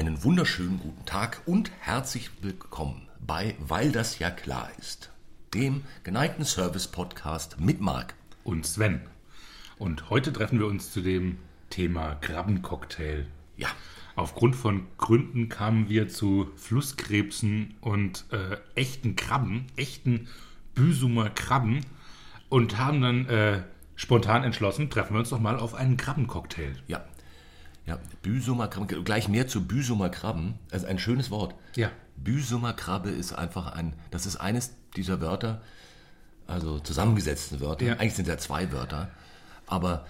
Einen wunderschönen guten Tag und herzlich willkommen bei Weil das ja klar ist, dem geneigten Service-Podcast mit Marc. und Sven. Und heute treffen wir uns zu dem Thema Krabbencocktail. Ja, Aufgrund von Gründen kamen wir zu Flusskrebsen und äh, echten Krabben, echten Büsumer Krabben und haben dann äh, spontan entschlossen, treffen wir uns doch mal auf einen Krabbencocktail. ja, ja. Büsumer Krabben, gleich mehr zu Büsumer Krabben. Also ein schönes Wort. Ja. Büsumer Krabbe ist einfach ein, das ist eines dieser Wörter, also zusammengesetzten Wörter. Ja. Eigentlich sind ja zwei Wörter, aber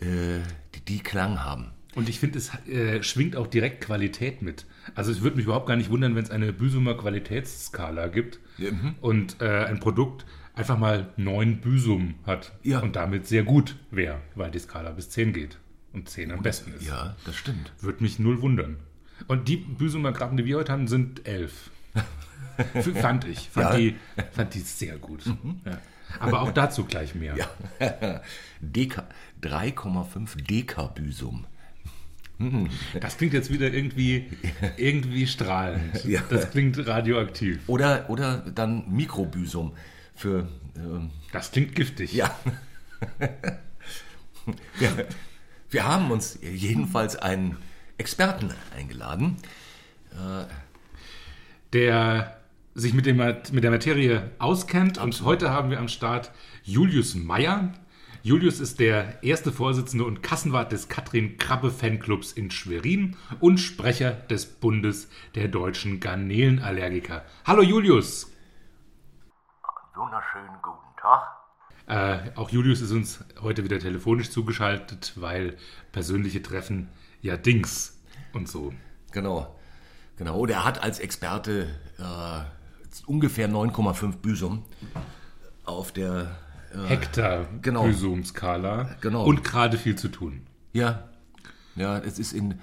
äh, die, die Klang haben. Und ich finde, es äh, schwingt auch direkt Qualität mit. Also es würde mich überhaupt gar nicht wundern, wenn es eine Büsumer Qualitätsskala gibt mhm. und äh, ein Produkt einfach mal 9 Büsum hat Ja. und damit sehr gut wäre, weil die Skala bis 10 geht und 10 am besten ist. Ja, das stimmt. Würde mich null wundern. Und die Büsumer Krabben, die wir heute haben, sind 11. F- fand ich. Fand, Ja. Mhm. die, fand die sehr gut. Ja. Aber auch dazu gleich mehr. Ja. Deka, 3,5 Dekabüsum. Das klingt jetzt wieder irgendwie, irgendwie strahlend. Ja. Das klingt radioaktiv. Oder, oder dann Mikrobüsum für, ähm, Das klingt giftig. ja. wir, wir haben uns jedenfalls einen Experten eingeladen. Der sich mit, dem, mit der Materie auskennt. Und heute haben wir am Start Julius Meyer. Julius ist der erste Vorsitzende und Kassenwart des Katrin Krabbe Fanclubs in Schwerin und Sprecher des Bundes der deutschen Garnelenallergiker. Hallo Julius! Wunderschönen guten Tag. Äh, auch Julius ist uns heute wieder telefonisch zugeschaltet, weil persönliche Treffen ja Dings und so. Genau. Genau. Und er hat als Experte äh, ungefähr 9,5 Büsum auf der. Äh, Hektar Genau. Büsum-Skala Genau. und gerade viel zu tun. ja. Ja, es ist in.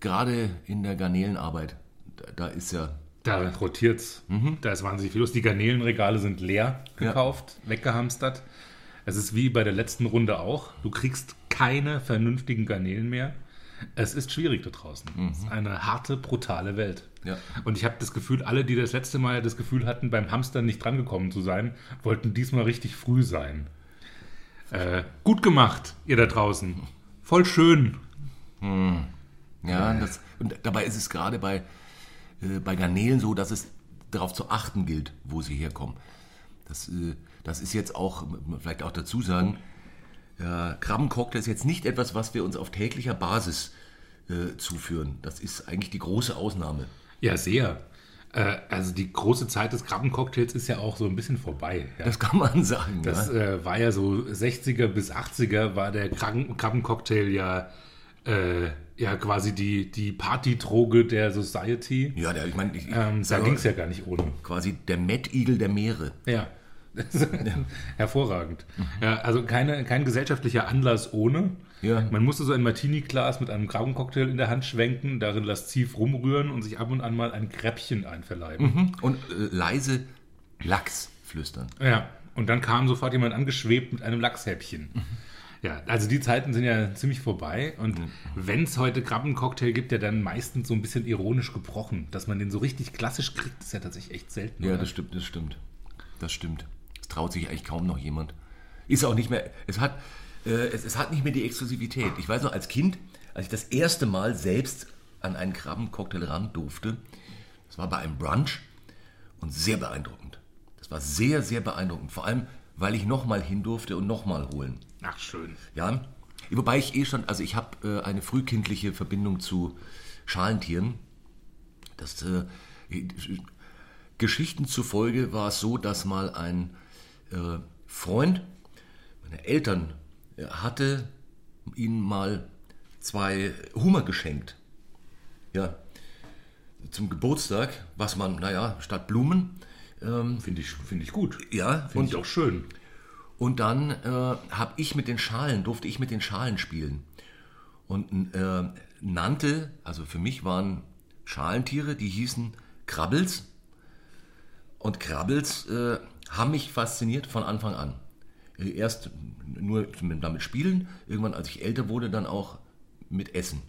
Gerade in der Garnelenarbeit. Da, da ist ja. Da rotiert's. Da ist wahnsinnig viel los. Die Garnelenregale sind leer Ja. gekauft, weggehamstert. Es ist wie bei der letzten Runde auch. Du kriegst keine vernünftigen Garnelen mehr. Es ist schwierig da draußen. Es ist eine harte, brutale Welt. Ja. Und ich habe das Gefühl, alle, die das letzte Mal das Gefühl hatten, beim Hamstern nicht drangekommen zu sein, wollten diesmal richtig früh sein. Äh, gut gemacht, ihr da draußen. Voll schön. Ja, das, und dabei ist es gerade bei, äh, bei Garnelen so, dass es darauf zu achten gilt, wo sie herkommen. Das, äh, das ist jetzt auch, vielleicht auch dazu sagen, ja, Krabbencocktail ist jetzt nicht etwas, was wir uns auf täglicher Basis äh, zuführen. Das ist eigentlich die große Ausnahme. Ja, sehr. Äh, also die große Zeit des Krabbencocktails ist ja auch so ein bisschen vorbei. Ja. Das kann man sagen. Das ja. äh, war ja so 60er bis 80er war der Krabben Krabbencocktail ja, äh, ja quasi die, die Partydroge der Society. ja, der, ich meine, ich, Ähm, da ging es ja gar nicht ohne. quasi der Mettigel der Meere. Ja. Hervorragend. Ja, also keine, kein gesellschaftlicher Anlass ohne. Ja. Man musste so ein Martini-Glas mit einem Krabbencocktail in der Hand schwenken, darin lasziv rumrühren und sich ab und an mal ein Kräppchen einverleiben. Und äh, leise Lachs flüstern. Ja, und dann kam sofort jemand angeschwebt mit einem Lachshäppchen. Ja, also die Zeiten sind ja ziemlich vorbei. Und wenn es heute Krabbencocktail gibt, der dann meistens so ein bisschen ironisch gebrochen. Dass man den so richtig klassisch kriegt, ist ja tatsächlich echt selten. Ja, oder? das stimmt, das stimmt. Das stimmt. Es traut sich eigentlich kaum noch jemand. Ist auch nicht mehr, es hat, äh, es, es hat nicht mehr die Exklusivität. Ich weiß noch, als Kind, als ich das erste Mal selbst an einen Krabbencocktail ran durfte, das war bei einem Brunch und sehr beeindruckend. Das war sehr, sehr beeindruckend. Vor allem, weil ich nochmal hin durfte und nochmal holen. Ach, schön. Ja, wobei ich eh schon, also ich habe äh, eine frühkindliche Verbindung zu Schalentieren. Das, äh, Geschichten zufolge war es so, dass mal ein äh, Freund meiner Eltern äh, hatte ihnen mal zwei Hummer geschenkt. Ja, zum Geburtstag, was man, naja, statt Blumen, ähm, Finde ich, find ich gut. ja, Finde ich auch schön. Und dann äh, habe ich mit den Schalen, durfte ich mit den Schalen spielen. Und äh, nannte, also für mich waren Schalentiere, die hießen Krabbels. Und Krabbels äh, haben mich fasziniert von Anfang an. Äh, Erst nur mit- damit spielen, irgendwann als ich älter wurde, dann auch mit Essen.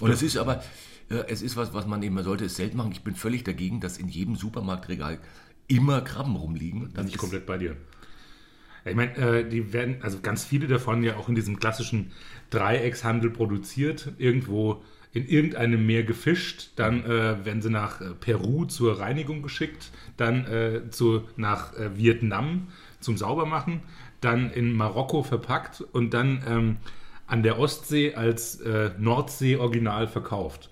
Und es ist aber, äh, es ist was, was man eben, man sollte es selten machen. Ich bin völlig dagegen, dass in jedem Supermarktregal immer Krabben rumliegen. Bin ich komplett bei dir. Ich meine, äh, die werden, also ganz viele davon ja auch in diesem klassischen Dreieckshandel produziert, irgendwo in irgendeinem Meer gefischt, dann äh, werden sie nach äh, Peru zur Reinigung geschickt, dann äh, zu, nach äh, Vietnam zum Saubermachen, dann in Marokko verpackt und dann ähm, an der Ostsee als Nordsee-Original verkauft.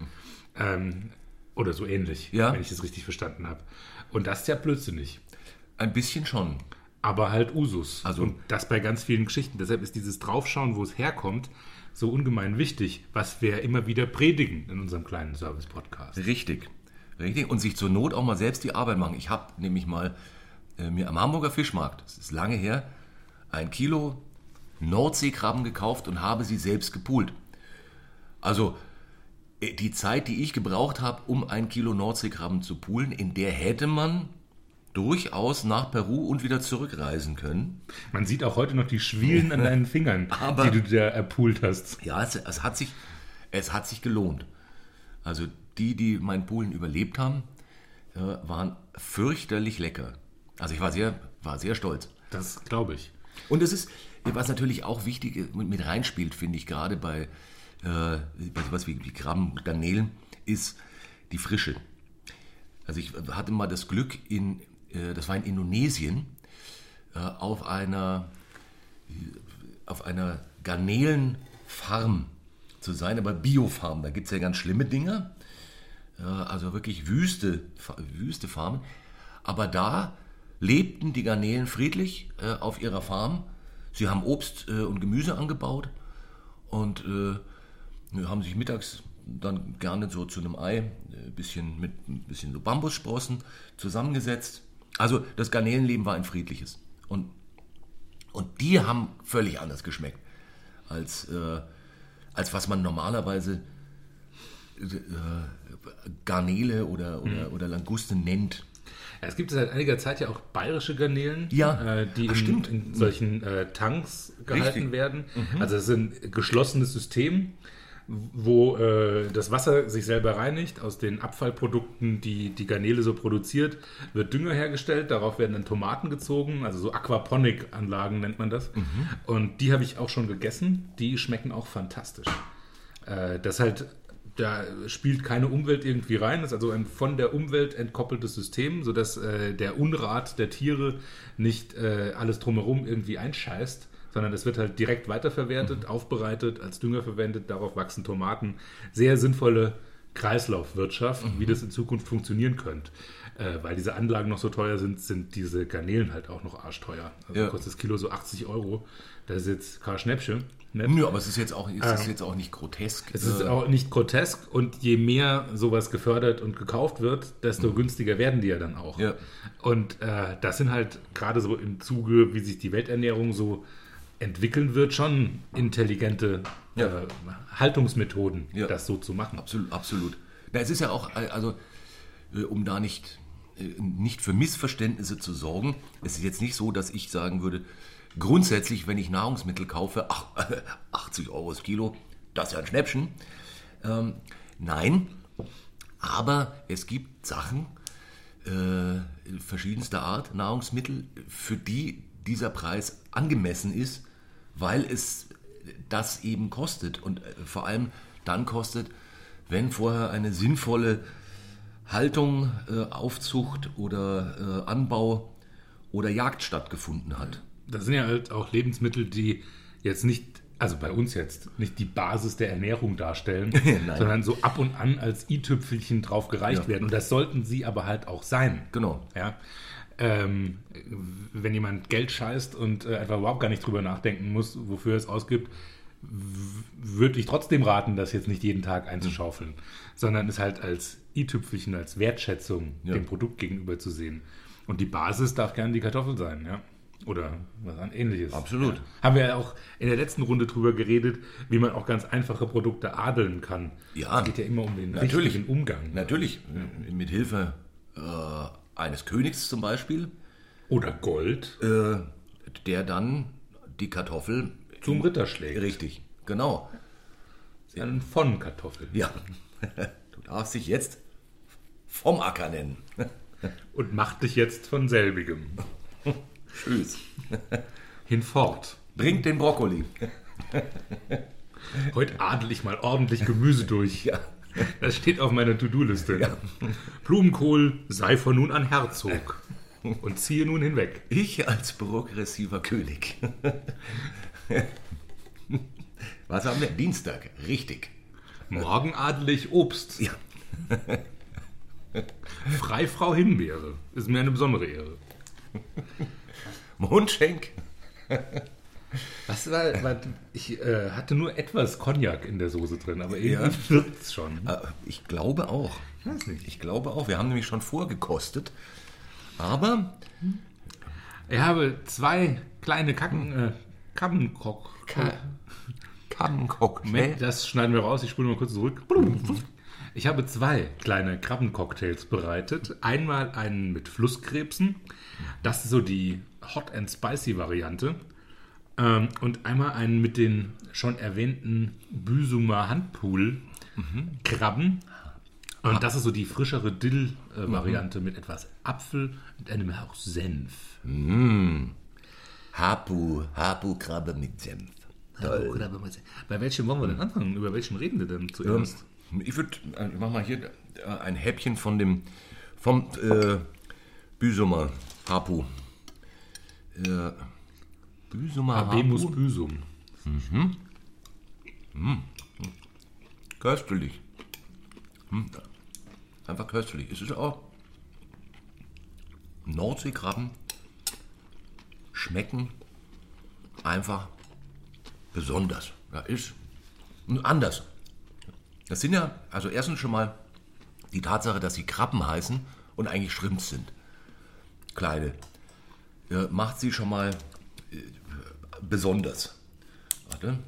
Ähm, oder so ähnlich, Ja. wenn ich das richtig verstanden habe. Und das ist ja blödsinnig. Ein bisschen schon. Aber halt Usus. Also- und das bei ganz vielen Geschichten. Deshalb ist dieses Draufschauen, wo es herkommt, so ungemein wichtig, was wir immer wieder predigen in unserem kleinen Service-Podcast. Richtig. Richtig. Und sich zur Not auch mal selbst die Arbeit machen. Ich habe nämlich mal äh, mir am Hamburger Fischmarkt, das ist lange her, ein Kilo Nordseekrabben gekauft und habe sie selbst gepult. Also die Zeit, die ich gebraucht habe, um ein Kilo Nordseekrabben zu poolen, in der hätte man durchaus nach Peru und wieder zurückreisen können. Man sieht auch heute noch die Schwielen an deinen Fingern, Aber- die du da erpult hast. Ja, es, es, hat sich, es hat sich gelohnt. Also die, die mein Poolen überlebt haben, äh, waren fürchterlich lecker. Also ich war sehr, war sehr stolz. Das glaube ich. Und es ist, was natürlich auch wichtig mit mit reinspielt, finde ich, gerade bei, äh, sowas wie, wie Krabben, Garnelen, ist die Frische. Also ich hatte mal das Glück, in, äh, das war in Indonesien, äh, auf einer, auf einer Garnelenfarm zu sein, aber Biofarm. Da gibt es ja ganz schlimme Dinge, äh, also wirklich wüste, wüste Farmen. Aber da lebten die Garnelen friedlich äh, auf ihrer Farm. Sie haben Obst äh, und Gemüse angebaut und haben sich mittags dann gerne so zu einem Ei, ein bisschen mit ein bisschen so Bambussprossen zusammengesetzt. Also das Garnelenleben war ein friedliches. Und, und die haben völlig anders geschmeckt, als, äh, als was man normalerweise äh, Garnele oder, oder, oder Languste nennt. Ja, es gibt seit einiger Zeit ja auch bayerische Garnelen, Ja. äh, die Ach, in, in solchen äh, Tanks gehalten Richtig. Mhm. werden. Also es ist ein geschlossenes System, wo äh, das Wasser sich selber reinigt. Aus den Abfallprodukten, die die Garnele so produziert, wird Dünger hergestellt. Darauf werden dann Tomaten gezogen, also so Aquaponik-Anlagen nennt man das. Mhm. Und die habe ich auch schon gegessen. Die schmecken auch fantastisch. Äh, das halt, da spielt keine Umwelt irgendwie rein. Das ist also ein von der Umwelt entkoppeltes System, sodass äh, der Unrat der Tiere nicht äh, alles drumherum irgendwie einscheißt, sondern es wird halt direkt weiterverwertet, aufbereitet, als Dünger verwendet. Darauf wachsen Tomaten. Sehr sinnvolle Kreislaufwirtschaft, wie das in Zukunft funktionieren könnte. Äh, weil diese Anlagen noch so teuer sind, sind diese Garnelen halt auch noch arschteuer. Also Ja. kostet das Kilo so 80 Euro. Das ist jetzt kein Schnäppchen. Ne? Nö, aber es ist jetzt auch, es ist jetzt auch nicht grotesk. Es ist Äh, auch nicht grotesk und je mehr sowas gefördert und gekauft wird, desto günstiger werden die ja dann auch. Mhm. Ja. Und äh, das sind halt gerade so im Zuge, wie sich die Welternährung so entwickeln wird, schon intelligente Ja. äh, Haltungsmethoden, Ja. das so zu machen. Absolut, absolut. Na, es ist ja auch, äh, also, äh, um da nicht, äh, nicht für Missverständnisse zu sorgen, es ist jetzt nicht so, dass ich sagen würde, grundsätzlich, wenn ich Nahrungsmittel kaufe, ach, 80 Euro das Kilo, das ist ja ein Schnäppchen. Ähm, nein, aber es gibt Sachen verschiedenster Art, Nahrungsmittel, für die dieser Preis angemessen ist, weil es das eben kostet und äh, vor allem dann kostet, wenn vorher eine sinnvolle Haltung, äh, Aufzucht oder äh, Anbau oder Jagd stattgefunden hat. Das sind ja halt auch Lebensmittel, die jetzt nicht, also bei uns jetzt, nicht die Basis der Ernährung darstellen, sondern so ab und an als i-Tüpfelchen drauf gereicht Ja. werden. Und das sollten sie aber halt auch sein. Genau. Ja. Ähm, wenn jemand Geld scheißt und äh, einfach überhaupt gar nicht drüber nachdenken muss, wofür es ausgibt, würde ich trotzdem raten, das jetzt nicht jeden Tag einzuschaufeln, sondern es halt als i-Tüpfelchen, als Wertschätzung Ja. dem Produkt gegenüber zu sehen. Und die Basis darf gerne die Kartoffel sein, ja. Oder was an ähnliches. Absolut. Ja. Haben wir ja auch in der letzten Runde drüber geredet, wie man auch ganz einfache Produkte adeln kann. Ja. Es geht ja immer um den Natürlich. richtigen Umgang. Natürlich, mit Hilfe äh, eines Königs zum Beispiel, Oder Gold äh, der dann die Kartoffel zum Ritter schlägt. Richtig, genau. Dann von Kartoffeln. Ja. Du darfst dich jetzt vom Acker nennen. Und mach dich jetzt von selbigem. Tschüss. Hinfort. Bringt den Brokkoli. Heute adel ich mal ordentlich Gemüse durch. Ja. Das steht auf meiner To-Do-Liste. Ja. Blumenkohl sei von nun an Herzog. Und ziehe nun hinweg. Ich als progressiver König. Was haben wir? Dienstag. Richtig. Morgen adel ich Obst. Ja. Freifrau Himbeere. Ist mir eine besondere Ehre. Mundschenk. Was war, war ich äh, hatte nur etwas Cognac in der Soße drin, aber Ja. irgendwie wirkt's schon. Äh, Ich glaube auch. Ich weiß nicht. Ich glaube auch. Wir haben nämlich schon vorgekostet. Aber Ich habe zwei kleine Kacken, äh, Kammenkrock. Krabbencocktail. Moment, das schneiden wir raus, ich spule mal kurz zurück. Ich habe zwei kleine Krabbencocktails bereitet. Einmal einen mit Flusskrebsen. Das ist so die Hot and Spicy Variante. Ähm, und einmal einen mit den schon erwähnten Büsumer Handpool Krabben. Und das ist so die frischere Dill-Variante mit etwas Apfel und einem Hauch Senf. Hapu, Hapu-Krabbe mit Senf. Toll. Bei welchem wollen wir denn anfangen? Über welchen reden wir denn zuerst? Ich würde, ich mach mal hier äh, ein Häppchen von dem, vom äh, Büsumer Hapu. Äh, Büsumer Habemus. Büsum. Köstlich. Hm. Einfach köstlich. Es ist auch Nordseekrabben schmecken einfach besonders. Ja, ist anders. Das sind ja, also erstens schon mal die Tatsache, dass sie Krabben heißen und eigentlich Shrimps sind. Kleine. Ja, macht sie schon mal äh, besonders. Warte.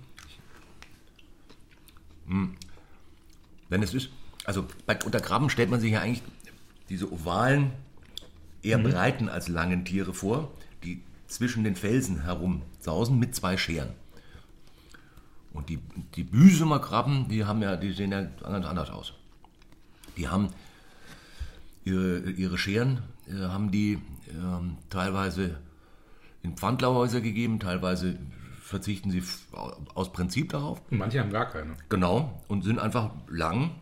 Wenn es ist, also bei, unter Krabben stellt man sich ja eigentlich diese ovalen, eher breiten als langen Tiere vor, die zwischen den Felsen herum sausen mit zwei Scheren. Und die, die Büsumer Krabben, die haben ja, die sehen ja ganz anders aus. Die haben ihre, ihre Scheren, äh, haben die ähm, teilweise in Pfandlauhäuser gegeben, teilweise verzichten sie aus Prinzip darauf. Und manche haben gar keine. Genau, und sind einfach lang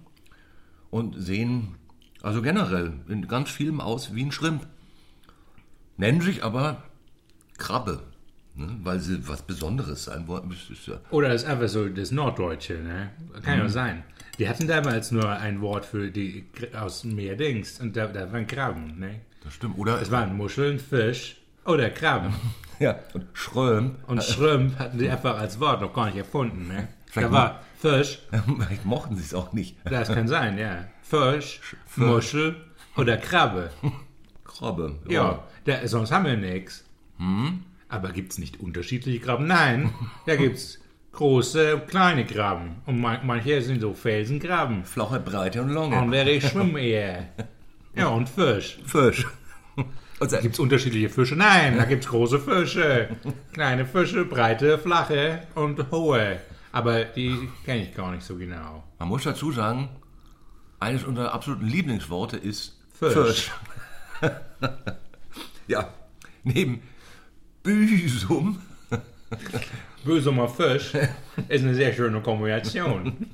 und sehen also generell in ganz vielem aus wie ein Schrimp. Nennen sich aber Krabbe, ne? weil sie was Besonderes sein wollen. Oder das ist einfach so das Norddeutsche, ne? Kann ja sein. Die hatten damals nur ein Wort für die aus dem Meer Dings und da, da waren Krabben, ne? Das stimmt. Oder Es waren Muscheln, Fisch oder Krabben. ja, und Schröm. Und Shrimp hatten sie einfach als Wort noch gar nicht erfunden, ne? Vielleicht Da war Fisch, Vielleicht mochten sie es auch nicht. das kann sein, ja. Fisch, Muschel oder Krabbe. Krabbe. Ja, da, sonst haben wir nichts. Aber gibt es nicht unterschiedliche Krabben? Nein, da gibt es große und kleine Krabben. Und man, manche sind so Felsenkrabben. Flache, Breite und Lange. Und wäre ich schwimme eher. Ja, und Fisch. Fisch. Und Gibt es unterschiedliche Fische? Nein, da gibt es große Fische. Kleine Fische, breite, flache und hohe. Aber die kenne ich gar nicht so genau. man muss dazu sagen, eines unserer absoluten Lieblingsworte ist Fisch. ja, neben Büsum Bösumer Fisch ist eine sehr schöne Kombination.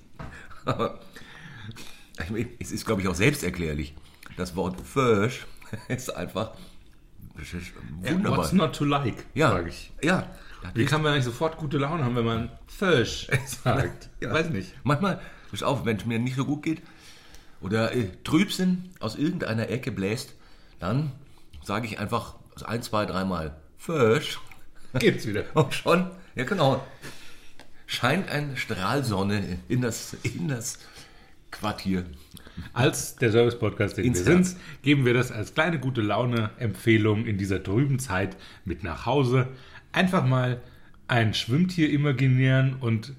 Meine, Es ist, glaube ich, auch selbsterklärlich. Das Wort Fisch ist einfach das ist wunderbar. What's not to like, ja, sage ich. ja. Wie kann man eigentlich sofort gute Laune haben, wenn man Fisch sagt? Ja. Weiß nicht. Manchmal, ist auch, wenn es mir nicht so gut geht oder äh, Trübsinn aus irgendeiner Ecke bläst, dann sage ich einfach ein, zwei, dreimal Fisch Gibt's wieder. und schon, ja genau, scheint ein Strahl Sonne in das, in das Quartier. Als der Service-Podcast, den Ins wir Herz. sind, geben wir das als kleine gute Laune-Empfehlung in dieser trüben Zeit mit nach Hause. Einfach mal ein Schwimmtier imaginieren und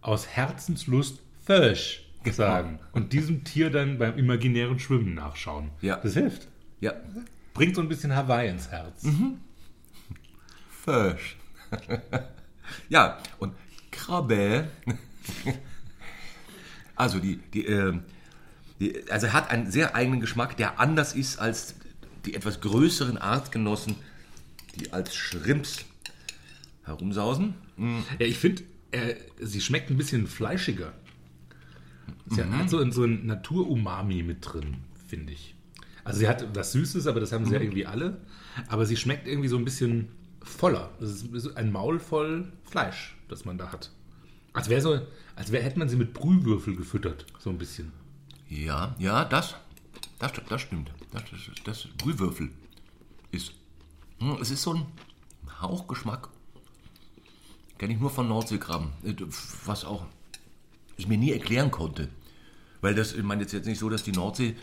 aus Herzenslust Fisch sagen. Und diesem Tier dann beim imaginären Schwimmen nachschauen. Ja. Das hilft. Ja, Bringt so ein bisschen Hawaii ins Herz. Fisch. ja, und Krabbe Also die, die, äh, die, also er hat einen sehr eigenen Geschmack, der anders ist als die etwas größeren Artgenossen, die als Shrimps herumsausen. Ja, ich finde, äh, sie schmeckt ein bisschen fleischiger. Sie hat so, so ein Natur-Umami mit drin, finde ich. Also sie hat was Süßes, aber das haben sie ja irgendwie alle. Aber sie schmeckt irgendwie so ein bisschen voller. Es ist ein Maul voll Fleisch, das man da hat. Als wäre so, als wär, hätte man sie mit Brühwürfel gefüttert, so ein bisschen. Ja, ja, das, das, das stimmt. Das, das, das Brühwürfel ist, hm, es ist so ein Hauchgeschmack. Kenne ich nur von Nordseekrabben, äh, was auch ich mir nie erklären konnte. Weil das, ich meine jetzt, nicht so, dass die Nordsee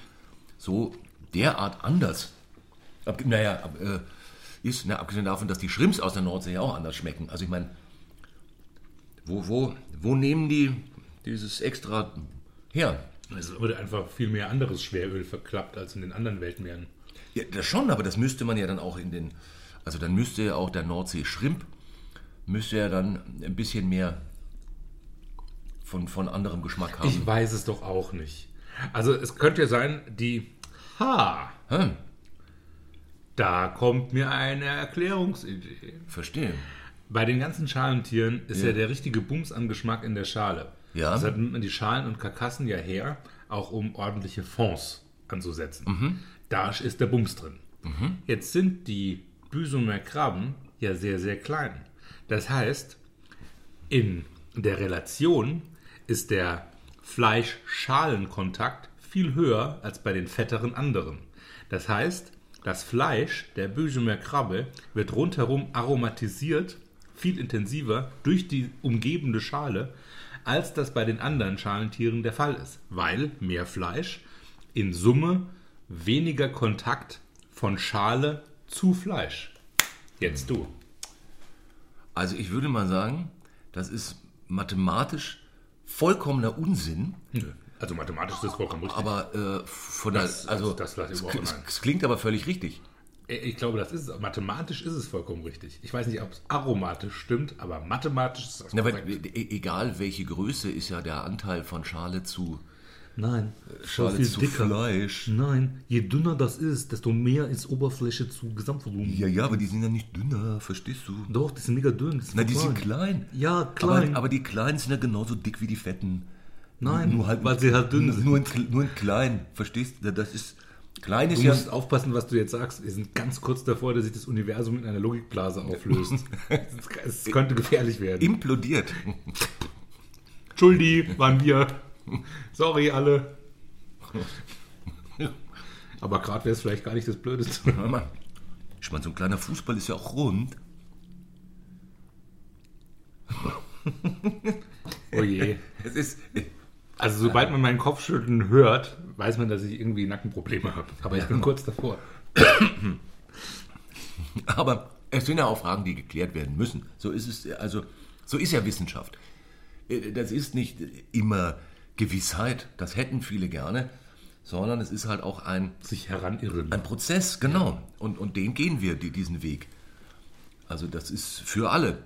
so derart anders, naja, äh, ist, ne, abgesehen davon, dass die Shrimps aus der Nordsee ja auch anders schmecken. Also ich meine, wo, wo, wo nehmen die dieses extra her? Es wurde einfach viel mehr anderes Schweröl verklappt als in den anderen Weltmeeren. Ja, das schon, aber das müsste man ja dann auch in den, also dann müsste ja auch der Nordsee-Shrimp, müsste ja dann ein bisschen mehr von, von anderem Geschmack haben. Ich weiß es doch auch nicht. Also es könnte ja sein, die Ha, Hm, da kommt mir eine Erklärungsidee. verstehe. Bei den ganzen Schalentieren ist ja, Ja. der richtige Bums an Geschmack in der Schale. Ja. Deshalb nimmt man die Schalen und Karkassen ja her, auch um ordentliche Fonds anzusetzen. Mhm. Da ist der Bums drin. Jetzt sind die Büsumer Krabben ja sehr, sehr klein. Das heißt, in der Relation ist der Fleisch-Schalen-Kontakt viel höher als bei den fetteren anderen. Das heißt, das Fleisch der Büsumer Krabbe wird rundherum aromatisiert, viel intensiver durch die umgebende Schale, als das bei den anderen Schalentieren der Fall ist, weil mehr Fleisch in Summe weniger Kontakt von Schale zu Fleisch. Jetzt du. Also ich würde mal sagen, das ist mathematisch vollkommener Unsinn, Also mathematisch ist das vollkommen richtig. aber äh, von der, Das- also das es, nein. es klingt aber völlig richtig. Ich glaube, das ist es. Mathematisch ist es vollkommen richtig. Ich weiß nicht, ob es aromatisch stimmt, aber mathematisch ist das Na, weil, korrekt. e- egal welche Größe ist ja der Anteil von Schale zu Nein, Schale zu Fleisch. Nein, je dünner das ist, desto mehr ist Oberfläche zu Gesamtvolumen. Ja, ja, aber die sind ja nicht dünner, verstehst du? Doch, die sind mega dünn. Na, die klein. sind klein. Ja, klein. Aber, aber die Kleinen sind ja genauso dick wie die Fetten. Nein, nur halt, weil sie halt dünn sind. Nur in, nur in klein, verstehst du? Das ist, klein ist Du ja... musst aufpassen, was du jetzt sagst. Wir sind ganz kurz davor, dass sich das Universum in einer Logikblase auflöst. es könnte gefährlich werden. implodiert. Entschuldi, waren wir. Sorry, alle. Aber gerade wäre es vielleicht gar nicht das Blödeste. Ich meine, so ein kleiner Fußball ist ja auch rund. Oh je. Es ist... Also sobald man meinen Kopfschütteln hört, weiß man, dass ich irgendwie Nackenprobleme habe. Aber ich bin kurz davor. Aber es sind ja auch Fragen, die geklärt werden müssen. So ist es, also, so ist ja Wissenschaft. Äh, Das ist nicht immer Gewissheit, das hätten viele gerne, sondern es ist halt auch ein, Sich heranirren. ein Prozess, genau. Und, und den gehen wir, die, diesen Weg. Also das ist für alle.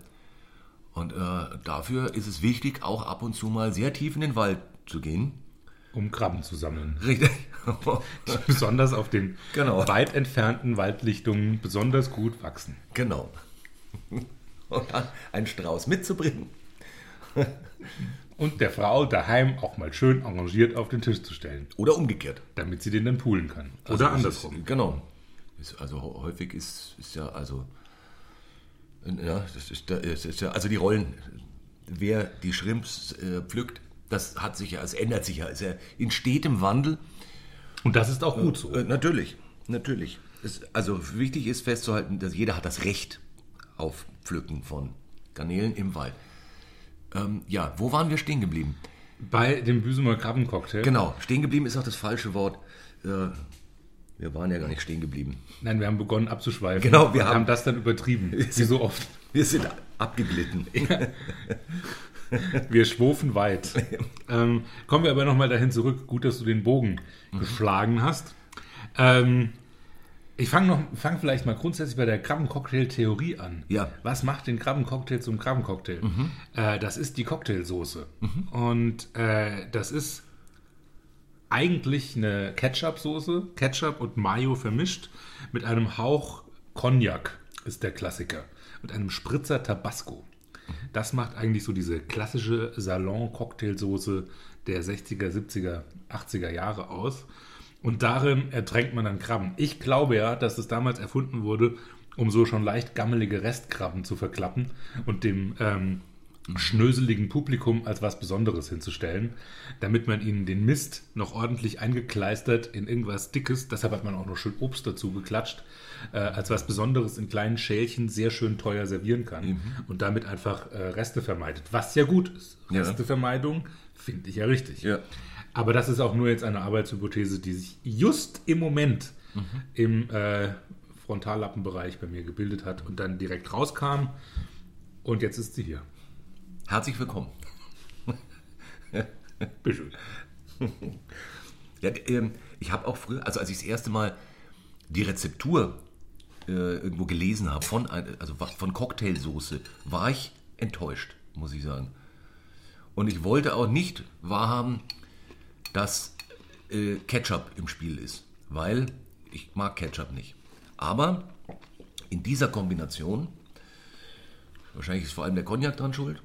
Und äh, dafür ist es wichtig, auch ab und zu mal sehr tief in den Wald zu gehen. Um Krabben zu sammeln. Richtig. Besonders auf den Genau. weit entfernten Waldlichtungen besonders gut wachsen. genau. Und dann einen Strauß mitzubringen. Und der Frau daheim auch mal schön arrangiert auf den Tisch zu stellen, Oder umgekehrt. damit sie den dann poolen kann. Also Oder andersrum. Ist, genau. Ist, also hä- häufig ist, ist ja, also, ja, das ist, da- es ist ja, also die Rollen, wer die Shrimps äh, pflückt, das hat sich ja, es ändert sich ja, ist ja in stetem Wandel. Und das ist auch gut so. Äh, natürlich, natürlich. Es, also wichtig ist festzuhalten, dass jeder hat das Recht auf Pflücken von Garnelen im Wald. Ähm, ja, wo waren wir stehen geblieben? Bei dem Büsumer Krabbencocktail. Genau, stehen geblieben ist auch das falsche Wort. Äh, wir waren ja gar nicht stehen geblieben. Nein, wir haben begonnen abzuschweifen. Genau, wir haben- haben das dann übertrieben. Wie so oft. Wir sind abgeglitten. Wir schwofen weit. ähm, kommen wir aber nochmal dahin zurück. Gut, dass du den Bogen geschlagen hast. Ähm, Ich fange noch, fang vielleicht mal grundsätzlich bei der Krabbencocktail-Theorie an. Ja. Was macht den Krabbencocktail zum Krabbencocktail? Äh, das ist die Cocktailsoße. Und äh, das ist eigentlich eine Ketchup-Soße, Ketchup und Mayo vermischt mit einem Hauch Cognac ist der Klassiker und einem Spritzer Tabasco. Das macht eigentlich so diese klassische Salon-Cocktailsoße der 60er, 70er, 80er Jahre aus. Und darin ertränkt man dann Krabben. Ich glaube ja, dass es damals erfunden wurde, um so schon leicht gammelige Restkrabben zu verklappen und dem ähm, schnöseligen Publikum als was Besonderes hinzustellen, damit man ihnen den Mist noch ordentlich eingekleistert in irgendwas Dickes, deshalb hat man auch noch schön Obst dazu geklatscht, äh, als was Besonderes in kleinen Schälchen sehr schön teuer servieren kann und damit einfach äh, Reste vermeidet. Was ja gut ist. Ja. Restevermeidung finde ich ja richtig. Ja. Aber das ist auch nur jetzt eine Arbeitshypothese, die sich just im Moment im äh, Frontallappenbereich bei mir gebildet hat und dann direkt rauskam. Und jetzt ist sie hier. Herzlich willkommen. Bitteschön. Ja, ähm, ich habe auch früher, also als ich das erste Mal die Rezeptur äh, irgendwo gelesen habe von, also von Cocktailsoße, war ich enttäuscht, muss ich sagen. Und ich wollte auch nicht wahrhaben, dass äh, Ketchup im Spiel ist, weil ich mag Ketchup nicht. Aber in dieser Kombination, wahrscheinlich ist vor allem der Cognac dran schuld,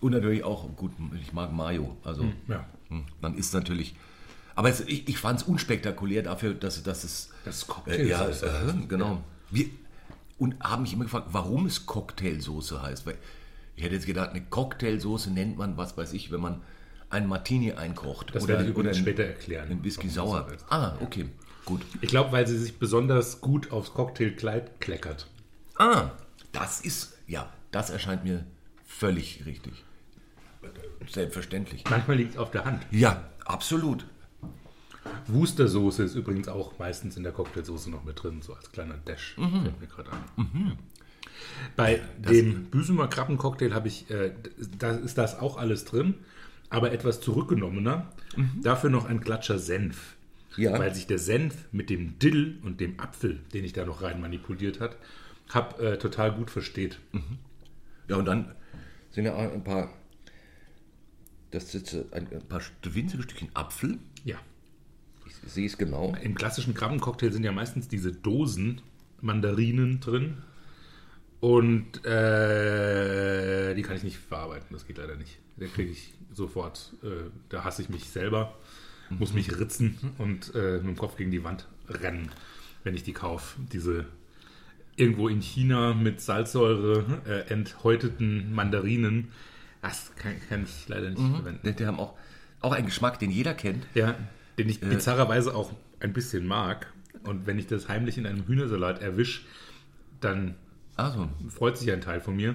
und natürlich auch, gut, ich mag Mayo, also Ja. hm, dann ist natürlich. Aber es, ich, ich fand es unspektakulär dafür, dass, dass es. Das ist äh, ja, äh, genau. Wir, und haben mich immer gefragt, warum es Cocktailsoße heißt. Weil ich hätte jetzt gedacht, eine Cocktailsoße nennt man, was weiß ich, wenn man einen Martini einkocht. Das oder, werde ich oder einen- später erklären. einen Whisky sauer. Ah, okay, gut. Ich glaube, weil sie sich besonders gut aufs Cocktailkleid kleckert. Ah, das ist, ja, das erscheint mir völlig richtig. Selbstverständlich. Manchmal liegt es auf der Hand. Ja, absolut. Wustersoße ist übrigens auch meistens in der Cocktailsoße noch mit drin, so als kleiner Dash. Fällt mir gerade an. Bei dem Büsumer Krabbencocktail habe ich, äh, da ist das auch alles drin, aber etwas zurückgenommener. Dafür noch ein Klatscher Senf. Ja. Weil sich der Senf mit dem Dill und dem Apfel, den ich da noch rein manipuliert hat, hab, äh, total gut versteht. Ja, und dann sind ja auch ein paar, das ein, ein paar winzige Stückchen Apfel. Ja. Sehe es genau. Im klassischen Krabbencocktail sind ja meistens diese Dosen Mandarinen drin. Und äh, die kann ich nicht verarbeiten, das geht leider nicht. Da kriege ich sofort, äh, da hasse ich mich selber, muss mich ritzen und äh, mit dem Kopf gegen die Wand rennen, wenn ich die kaufe. Diese irgendwo in China mit Salzsäure äh, enthäuteten Mandarinen, das kann, kann ich leider nicht verwenden. Die, die haben auch, auch einen Geschmack, den jeder kennt. Ja, den ich bizarrerweise auch ein bisschen mag. Und wenn ich das heimlich in einem Hühnersalat erwische, dann Also, freut sich ein Teil von mir.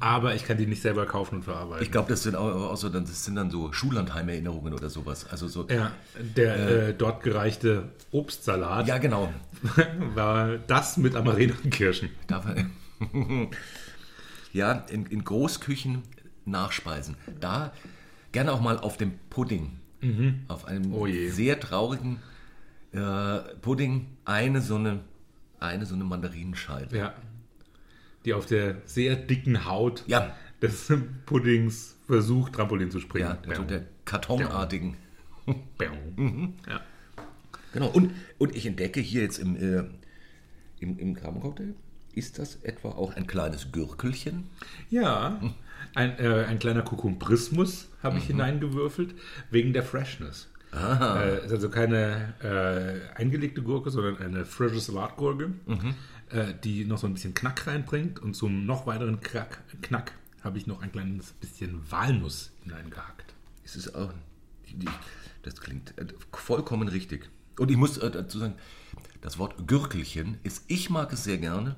Aber ich kann die nicht selber kaufen und verarbeiten. ich glaube, das sind auch, auch so, dann- das sind dann so Schullandheim-Erinnerungen oder sowas. Also so. ja, der äh, dort gereichte Obstsalat Ja, genau. war das mit er- ja, in, in Großküchen nachspeisen. Da gerne auch mal auf dem Pudding. Auf einem Oh sehr traurigen äh, Pudding eine so eine, eine so eine Mandarinenscheibe. Ja. Die auf der sehr dicken Haut Ja. des Puddings versucht, Trampolin zu springen. Ja, also der kartonartigen. Bäm. Ja. Genau. Und, und ich entdecke hier jetzt im, äh, im, im Krabbencocktail, ist das etwa auch ein kleines Gürkelchen? Ja, ein, äh, ein kleiner Kukumbrismus habe ich hineingewürfelt, wegen der Freshness. Äh, ist also keine äh, eingelegte Gurke, sondern eine frische Salatgurke, äh, die noch so ein bisschen Knack reinbringt. Und zum noch weiteren Krack, Knack habe ich noch ein kleines bisschen Walnuss hineingehackt. Es ist auch, das klingt äh, vollkommen richtig. Und ich muss äh, dazu sagen, das Wort Gürkelchen ist, ich mag es sehr gerne,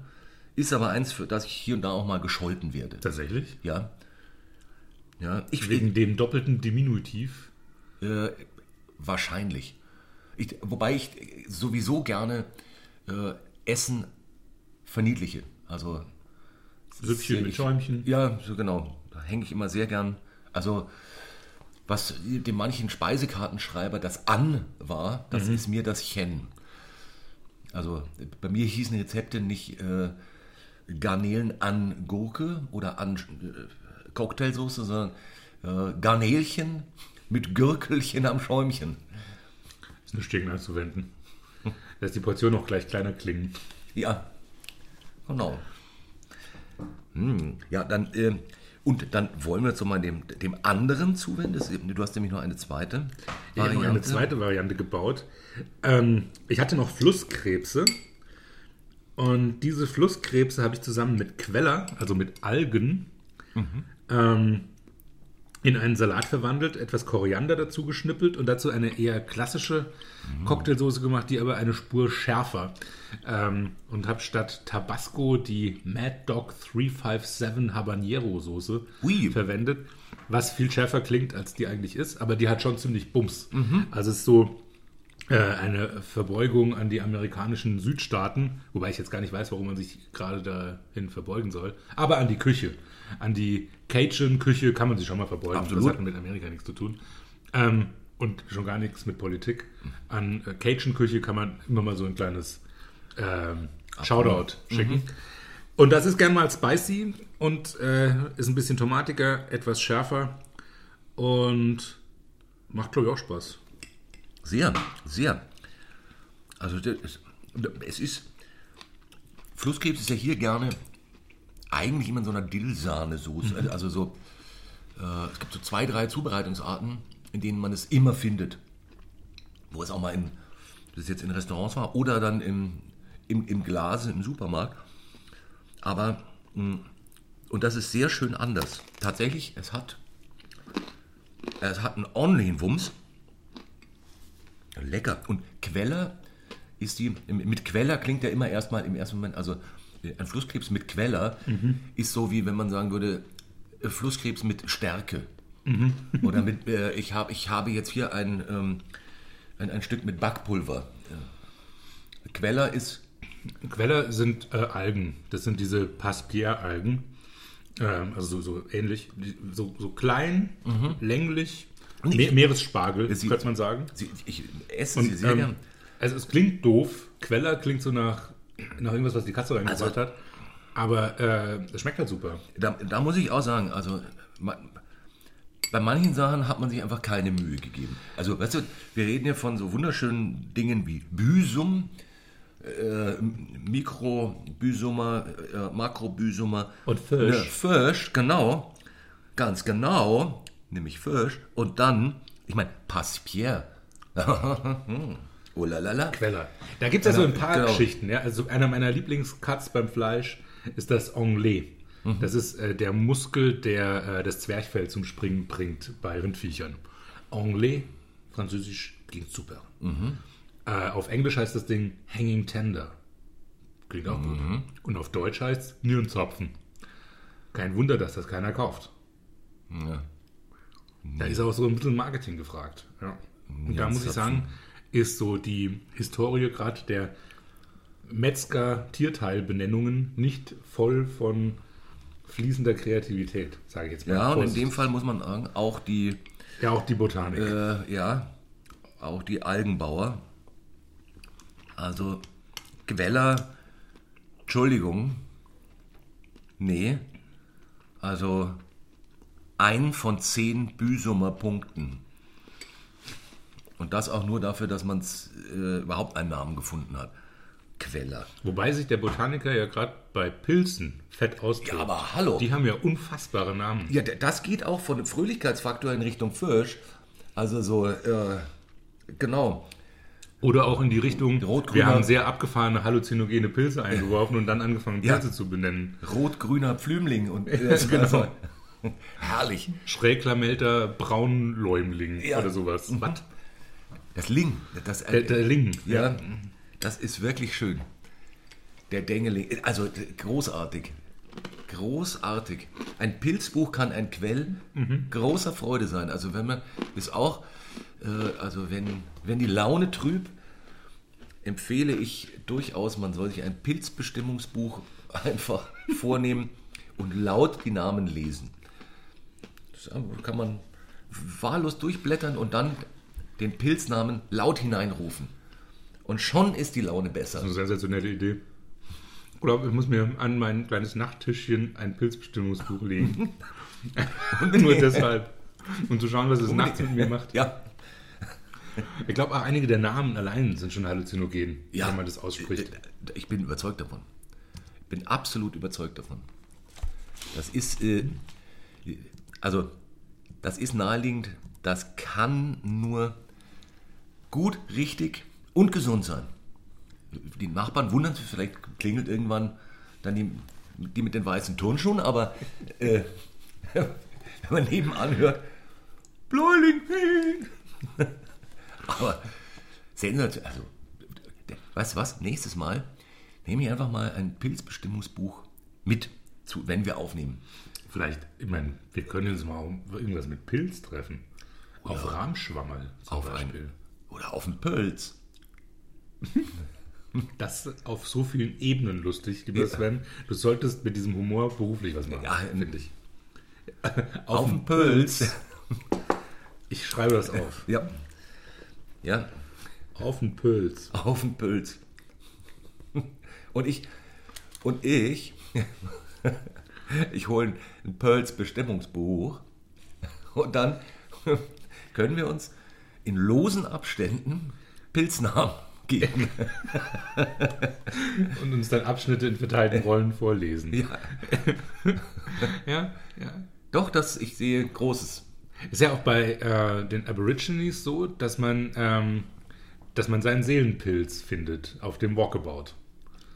ist aber eins, für das ich hier und da auch mal gescholten werde. Tatsächlich? Ja. Ja, ich, Wegen dem doppelten Diminutiv. Äh, wahrscheinlich. Ich, wobei ich sowieso gerne äh, Essen verniedliche. Also Süppchen mit ich- Schäumchen. Ja, so genau. Da hänge ich immer sehr gern. Also was dem manchen Speisekartenschreiber das An war, das Mhm. ist mir das Chen. Also bei mir hießen Rezepte nicht äh, Garnelen an Gurke oder an äh, Cocktailsoße, sondern äh, Garnelchen mit Gürkelchen am Schäumchen. Ist nicht gegen einzuwenden. Lässt die Portion noch gleich kleiner klingen. Ja, genau. Hm, ja, dann, äh, und dann wollen wir jetzt mal dem, dem anderen zuwenden. Das Du hast nämlich noch eine zweite Ich habe noch eine zweite Variante gebaut. Ähm, ich hatte noch Flusskrebse. Und diese Flusskrebse habe ich zusammen mit Queller, also mit Algen, ähm, in einen Salat verwandelt, etwas Koriander dazu geschnippelt und dazu eine eher klassische Cocktailsoße gemacht, die aber eine Spur schärfer. Ähm, und habe statt Tabasco die Mad Dog 357 Habanero Soße Ui. verwendet, was viel schärfer klingt, als die eigentlich ist, aber die hat schon ziemlich Bums. Also es ist so eine Verbeugung an die amerikanischen Südstaaten, wobei ich jetzt gar nicht weiß, warum man sich gerade dahin verbeugen soll, aber an die Küche. An die Cajun-Küche kann man sich schon mal verbeugen. Absolut. Das hat mit Amerika nichts zu tun. Ähm, und schon gar nichts mit Politik. An äh, Cajun-Küche kann man immer mal so ein kleines ähm, Shoutout schicken. Und das ist gern mal spicy und äh, ist ein bisschen tomatiger, etwas schärfer und macht, glaube ich, auch Spaß. Sehr, sehr. Also das es ist, Flusskrebs ist ja hier gerne eigentlich immer in so einer Dillsahnesoße. Also so, äh, es gibt so zwei, drei Zubereitungsarten, in denen man es immer findet. Wo es auch mal in, das jetzt in Restaurants war oder dann im, im, im Glase im Supermarkt. Aber, mh, und das ist sehr schön anders. Tatsächlich, es hat, es hat einen ordentlichen Wumms. Lecker. Und Queller ist die, mit Queller klingt ja immer erstmal im ersten Moment, also äh, ein Flusskrebs mit Queller ist so wie wenn man sagen würde, äh, Flusskrebs mit Stärke. Oder mit, äh, ich, hab, ich habe jetzt hier ein, ähm, ein, ein Stück mit Backpulver. Äh, Queller ist, Queller sind äh, Algen. Das sind diese Pasquier-Algen. Ähm, also so, so ähnlich. So, so klein, länglich. Me Meeresspargel, Sie- könnte man sagen. sie, ich esse sie Und, sehr ähm, gern. also es klingt doof. Queller klingt so nach, nach irgendwas, was die Katze reingebracht Also- hat. Aber äh, es schmeckt halt super. Da, da muss ich auch sagen, also ma- bei manchen Sachen hat man sich einfach keine Mühe gegeben. Also, weißt du, wir reden ja von so wunderschönen Dingen wie Büsum, äh, Mikrobüsumer, äh, Makrobüsumer. Und Fisch. Ja, Fisch, genau. Ganz genau. Nämlich Fisch. Und dann, ich meine, Passpierre. oh la la la. Queller. Da gibt es ja so ein paar Genau. Geschichten. Ja? Also einer meiner Lieblingscuts beim Fleisch ist das Onglet. Mhm. Das ist äh, der Muskel, der äh, das Zwerchfell zum Springen bringt bei Rindviechern. Onglet, französisch, klingt super. Mhm. Äh, auf Englisch heißt das Ding Hanging Tender. Klingt auch Mhm. gut. Und auf Deutsch heißt es Nierenzapfen. Kein Wunder, dass das keiner kauft. Ja. Da ist auch so ein bisschen Marketing gefragt. Ja. Und da muss ich sagen, ist so die Historie gerade der Metzger-Tierteilbenennungen nicht voll von fließender Kreativität, sage ich jetzt mal. Ja, und in dem Fall muss man sagen, auch die ja, auch die Botanik. Äh, ja, auch die Algenbauer. Also Queller, Entschuldigung, nee, also ein von zehn Büsumer Punkten. Und das auch nur dafür, dass man äh, überhaupt einen Namen gefunden hat. Queller. Wobei sich der Botaniker ja gerade bei Pilzen fett austobt. Ja, aber hallo. Die haben ja unfassbare Namen. Ja, das geht auch von dem Fröhlichkeitsfaktor in Richtung Fisch. Also so, äh, genau. Oder auch in die Richtung, Rot-grüner- wir haben sehr abgefahrene halluzinogene Pilze eingeworfen und dann angefangen, Ja. Pilze zu benennen. Rot-grüner Pflümling und äh, Genau. herrlich. Schräglamelter Braunläumling Ja. oder sowas. Was? Das Ling, das Der, der Ling. ja, das ist wirklich schön. Der Dengeling, also großartig. Großartig. Ein Pilzbuch kann ein Quell großer Freude sein. Also wenn man ist auch, äh, also wenn, wenn die Laune trüb, empfehle ich durchaus, man soll sich ein Pilzbestimmungsbuch einfach vornehmen und laut die Namen lesen. Das kann man wahllos durchblättern und dann den Pilznamen laut hineinrufen. Und schon ist die Laune besser. Eine sensationelle Idee. Oder ich muss mir an mein kleines Nachttischchen ein Pilzbestimmungsbuch legen. Nur deshalb. Und zu schauen, was es nachts mit mir macht. Ja, Ich glaube, auch einige der Namen allein sind schon halluzinogen, ja. wenn man das ausspricht. Ich bin überzeugt davon. Ich bin absolut überzeugt davon. Das ist, äh, also, das ist naheliegend. Das kann nur gut, richtig und gesund sein. Die Nachbarn wundern sich, vielleicht klingelt irgendwann dann die, die mit den weißen Turnschuhen, aber äh, wenn man nebenan hört, Bläuling, aber sensationell, also, weißt du was, nächstes Mal nehme ich einfach mal ein Pilzbestimmungsbuch mit, zu, wenn wir aufnehmen. Vielleicht, ich meine, wir können uns mal irgendwas mit Pilz treffen. Auf Rahmschwammerl zum Auf Beispiel. ein, oder auf einen Pilz. Das ist auf so vielen Ebenen lustig, lieber Sven. Du solltest mit diesem Humor beruflich was machen, Ja, finde ich. Auf einen Pilz. Ich schreibe das auf. Ja. Ja, Auf den Pilz. auf einen Pilz. Und ich, und ich, ich hole ein Pilz-Bestimmungsbuch und dann können wir uns in losen Abständen Pilznamen geben. Und uns dann Abschnitte in verteilten Rollen vorlesen. Ja. ja. ja. Doch, das, ich sehe Großes. Ist ja auch bei äh, den Aborigines so, dass man, ähm, dass man seinen Seelenpilz findet auf dem Walkabout.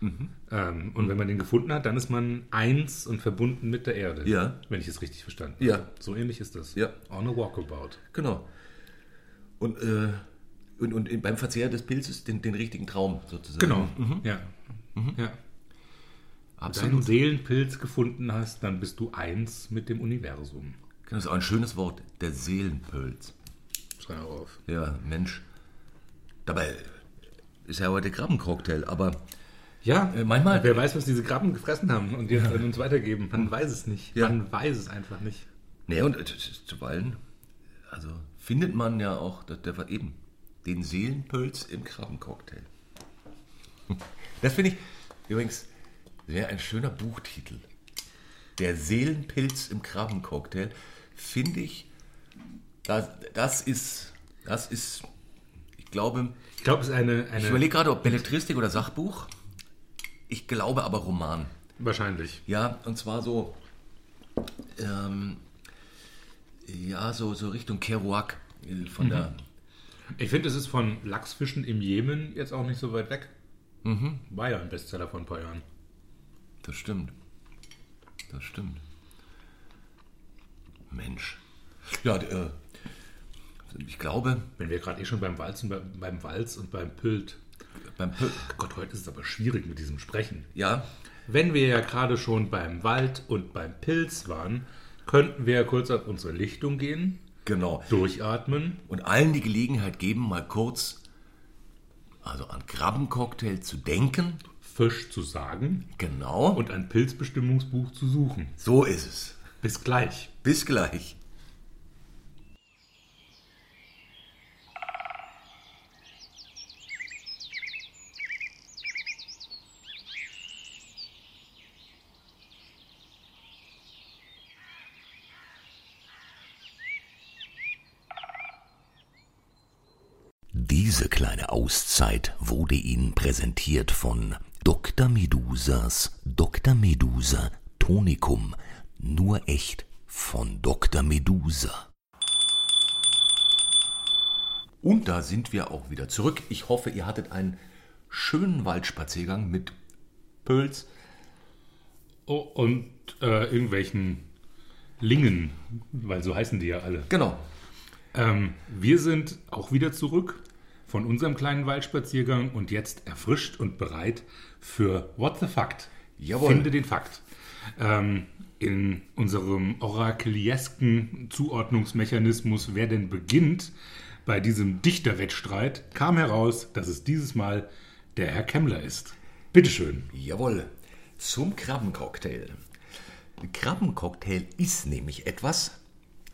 Mhm. Ähm, und wenn man den gefunden hat, dann ist man eins und verbunden mit der Erde. Ja. Wenn ich es richtig verstanden Ja. habe. So ähnlich ist das. Ja. On a Walkabout. Genau. Und, äh, und, und beim Verzehr des Pilzes den, den richtigen Traum sozusagen. Genau. Ja. ja. Wenn du Absolut. Seelenpilz gefunden hast, dann bist du eins mit dem Universum. Das ist auch ein schönes Wort, der Seelenpilz. Schreib auf. Ja, Mensch. Dabei ist ja heute Krabbencocktail, aber Ja, Äh, manchmal- Wer weiß, was diese Krabben gefressen haben und jetzt an uns weitergeben. Man weiß es nicht. Ja. Man weiß es einfach nicht. ne, und äh, zuweilen, also findet man ja auch, der, der eben, den Seelenpilz im Krabbencocktail. Das finde ich übrigens wäre ein schöner Buchtitel. Der Seelenpilz im Krabbencocktail finde ich, das, das ist, das ist, ich glaube, Ich glaube, es ist eine, ich eine überlege gerade, ob Belletristik oder Sachbuch. Ich glaube aber Roman. wahrscheinlich. Ja, und zwar so, ähm, ja, so, so Richtung Kerouac äh, von der, Ich finde, es ist von Lachsfischen im Jemen jetzt auch nicht so weit weg. War ja ein Bestseller vor ein paar Jahren. das stimmt. Das stimmt. Mensch. Ja, äh, ich glaube, Wenn wir gerade eh schon beim Walz und beim, beim Walz und beim Pült. Beim, Pö- Gott, heute ist es aber schwierig mit diesem Sprechen. ja, Wenn wir ja gerade schon beim Wald und beim Pilz waren, könnten wir ja kurz auf unsere Lichtung gehen, genau. durchatmen. Und allen die Gelegenheit geben, mal kurz, also an Krabbencocktail zu denken. Fisch zu sagen Genau. Und ein Pilzbestimmungsbuch zu suchen. so ist es. Bis gleich. Bis gleich. Diese kleine Auszeit wurde Ihnen präsentiert von Dr. Medusas Dr. Medusa Tonikum. Nur echt von Dr. Medusa. Und da sind wir auch wieder zurück. Ich hoffe, ihr hattet einen schönen Waldspaziergang mit Pölz. Oh, und äh, irgendwelchen Lingen, weil so heißen die ja alle. Genau. Ähm, wir sind auch wieder zurück von unserem kleinen Waldspaziergang und jetzt erfrischt und bereit für What the Fact. Jawohl. Finde den Fakt. Ähm, in unserem orakeliesken Zuordnungsmechanismus, wer denn beginnt bei diesem Dichterwettstreit, kam heraus, dass es dieses Mal der Herr Kemmler ist. Bitteschön. Jawohl. Zum Krabbencocktail. Krabbencocktail ist nämlich etwas,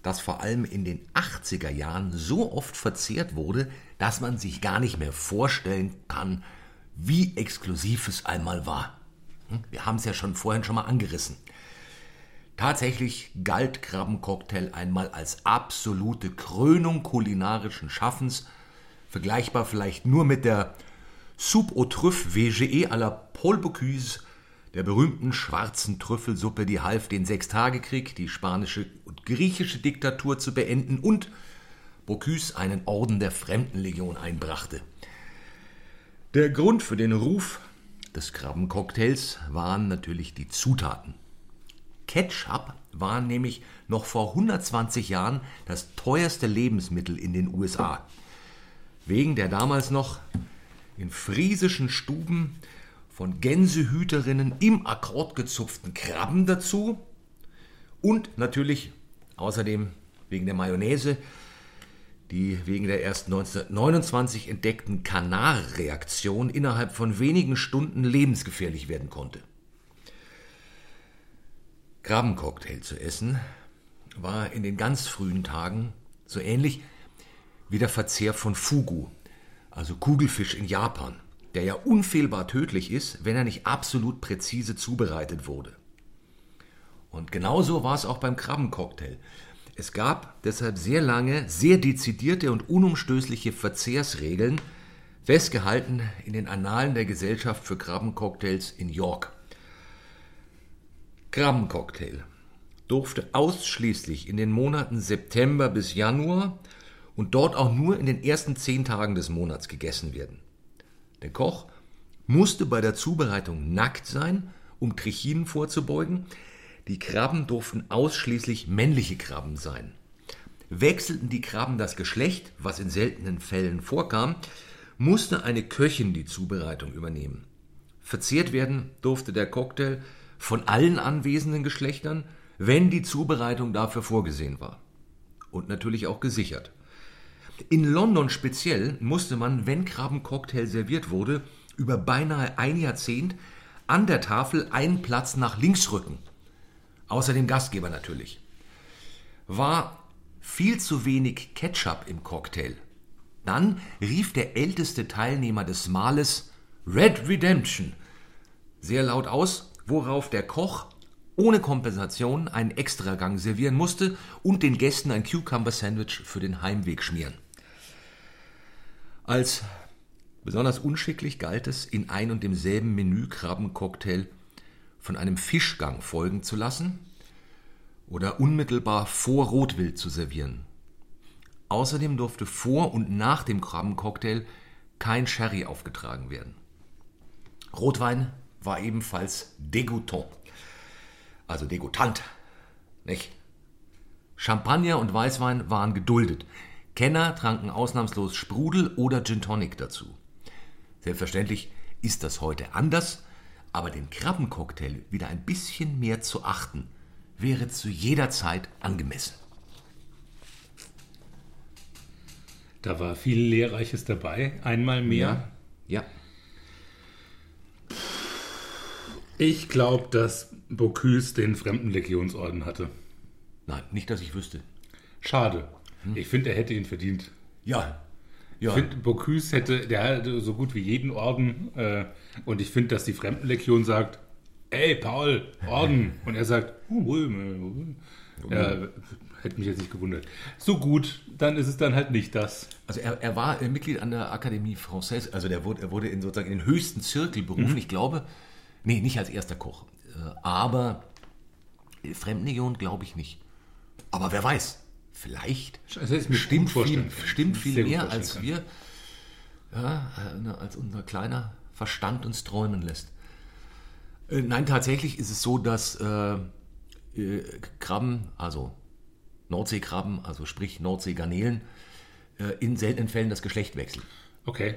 das vor allem in den 80er Jahren so oft verzehrt wurde, dass man sich gar nicht mehr vorstellen kann, wie exklusiv es einmal war. Hm? Wir haben es ja schon vorhin schon mal angerissen. Tatsächlich galt Krabbencocktail einmal als absolute Krönung kulinarischen Schaffens, vergleichbar vielleicht nur mit der Soupe aux Trüffes VGE à la Paul Bocuse, der berühmten schwarzen Trüffelsuppe, die half, den Sechstagekrieg, die spanische und griechische Diktatur zu beenden und Bocuse einen Orden der Fremdenlegion einbrachte. Der Grund für den Ruf des Krabbencocktails waren natürlich die Zutaten. Ketchup war nämlich noch vor 120 Jahren das teuerste Lebensmittel in den USA. Wegen der damals noch in friesischen Stuben von Gänsehüterinnen im Akkord gezupften Krabben dazu und natürlich außerdem wegen der Mayonnaise, die wegen der erst 1929 entdeckten Kanar-Reaktion innerhalb von wenigen Stunden lebensgefährlich werden konnte. Krabbencocktail zu essen war in den ganz frühen Tagen so ähnlich wie der Verzehr von Fugu, also Kugelfisch in Japan, der ja unfehlbar tödlich ist, wenn er nicht absolut präzise zubereitet wurde. Und genauso war es auch beim Krabbencocktail. Es gab deshalb sehr lange sehr dezidierte und unumstößliche Verzehrsregeln, festgehalten in den Annalen der Gesellschaft für Krabbencocktails in York. Krabbencocktail durfte ausschließlich in den Monaten September bis Januar und dort auch nur in den ersten zehn Tagen des Monats gegessen werden. Der Koch musste bei der Zubereitung nackt sein, um Trichinen vorzubeugen. Die Krabben durften ausschließlich männliche Krabben sein. Wechselten die Krabben das Geschlecht, was in seltenen Fällen vorkam, musste eine Köchin die Zubereitung übernehmen. Verzehrt werden durfte der Cocktail von allen anwesenden Geschlechtern, wenn die Zubereitung dafür vorgesehen war. Und natürlich auch gesichert. In London speziell musste man, wenn Krabbencocktail serviert wurde, über beinahe ein Jahrzehnt an der Tafel einen Platz nach links rücken. Außer dem Gastgeber natürlich. War viel zu wenig Ketchup im Cocktail. Dann rief der älteste Teilnehmer des Mahles Red Redemption sehr laut aus worauf der Koch ohne Kompensation einen Extragang servieren musste und den Gästen ein Cucumber-Sandwich für den Heimweg schmieren. Als besonders unschicklich galt es, in ein und demselben Menü Krabbencocktail von einem Fischgang folgen zu lassen oder unmittelbar vor Rotwild zu servieren. Außerdem durfte vor und nach dem Krabbencocktail kein Sherry aufgetragen werden. Rotwein war ebenfalls dégoûtant, also degutant, nicht? Champagner und Weißwein waren geduldet. Kenner tranken ausnahmslos Sprudel oder Gin Tonic dazu. Selbstverständlich ist das heute anders, aber den Krabbencocktail wieder ein bisschen mehr zu achten, wäre zu jeder Zeit angemessen. Da war viel Lehrreiches dabei, einmal mehr. Ja. ja. Ich glaube, dass Bocuse den Fremdenlegionsorden hatte. Nein, nicht, dass ich wüsste. Schade. Hm? Ich finde, er hätte ihn verdient. Ja. Ja. Ich finde, Bocuse hätte, der hatte so gut wie jeden Orden. Äh, und ich finde, dass die Fremdenlegion sagt, ey, Paul, Orden. Und er sagt, oh, ja, hätte mich jetzt nicht gewundert. So gut, dann ist es dann halt nicht das. Also er, er war Mitglied an der Akademie Française, also der wurde, er wurde in sozusagen in den höchsten Zirkel berufen. Mhm. Ich glaube, Nee, nicht als erster Koch. Äh, aber Fremdenlegion glaube ich nicht. Aber wer weiß, vielleicht stimmt viel, stimmt viel mehr, als wir, ja, äh, als unser kleiner Verstand uns träumen lässt. Äh, nein, tatsächlich ist es so, dass äh, Krabben, also Nordseekrabben, also sprich Nordseegarnelen, äh, in seltenen Fällen das Geschlecht wechseln. Okay.